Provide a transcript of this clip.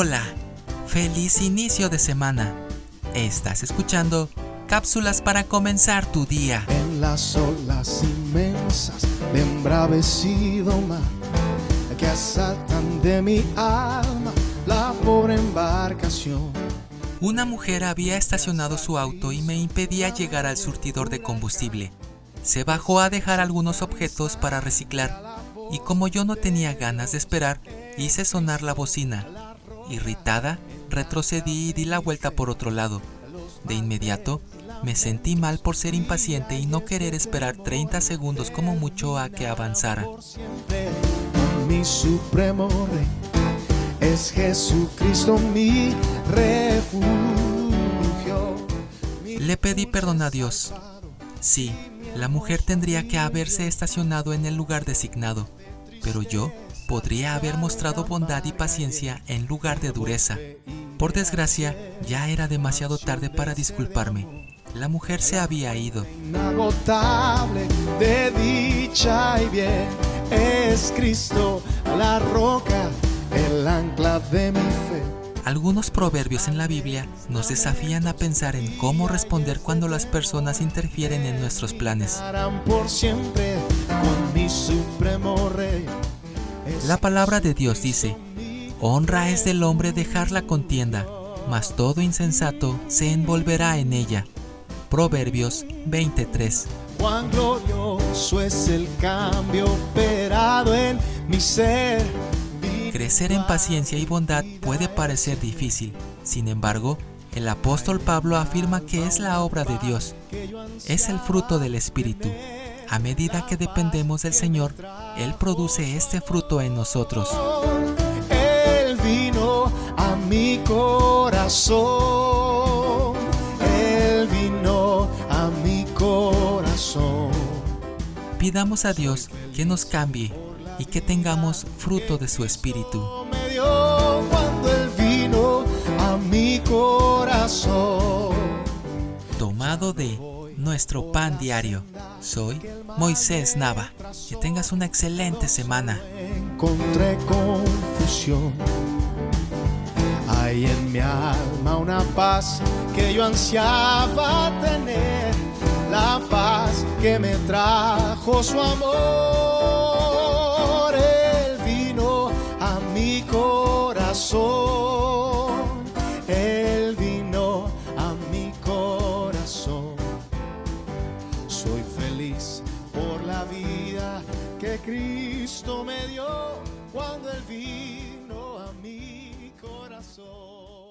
Hola, feliz inicio de semana. Estás escuchando cápsulas para comenzar tu día. En las olas inmensas de embravecido mar que asaltan de mi alma la pobre embarcación. Una mujer había estacionado su auto y me impedía llegar al surtidor de combustible. Se bajó a dejar algunos objetos para reciclar y como yo no tenía ganas de esperar, hice sonar la bocina. Irritada, retrocedí y di la vuelta por otro lado. De inmediato, me sentí mal por ser impaciente y no querer esperar 30 segundos como mucho a que avanzara. Mi supremo rey es Jesucristo mi refugio. Le pedí perdón a Dios. Sí, la mujer tendría que haberse estacionado en el lugar designado, pero yo podría haber mostrado bondad y paciencia en lugar de dureza. Por desgracia, ya era demasiado tarde para disculparme. La mujer se había ido. Inagotable de dicha y bien es Cristo la roca, el ancla de mi fe. Algunos proverbios en la Biblia nos desafían a pensar en cómo responder cuando las personas interfieren en nuestros planes. Por siempre con mi supremo rey. La palabra de Dios dice, honra es del hombre dejar la contienda, mas todo insensato se envolverá en ella. Proverbios 23. Cuán glorioso es el cambio operado en mi ser. Crecer en paciencia y bondad puede parecer difícil, sin embargo, el apóstol Pablo afirma que es la obra de Dios, es el fruto del Espíritu. A medida que dependemos del Señor, Él produce este fruto en nosotros. Él vino a mi corazón. Él vino a mi corazón. Pidamos a Dios que nos cambie y que tengamos fruto de su Espíritu. Me dio cuando Él vino a mi corazón. Tomado de nuestro pan diario. Soy Moisés Nava. Que tengas una excelente semana. Encontré confusión. Hay en mi alma una paz que yo ansiaba tener. La paz que me trajo su amor. Soy feliz por la vida que Cristo me dio cuando Él vino a mi corazón.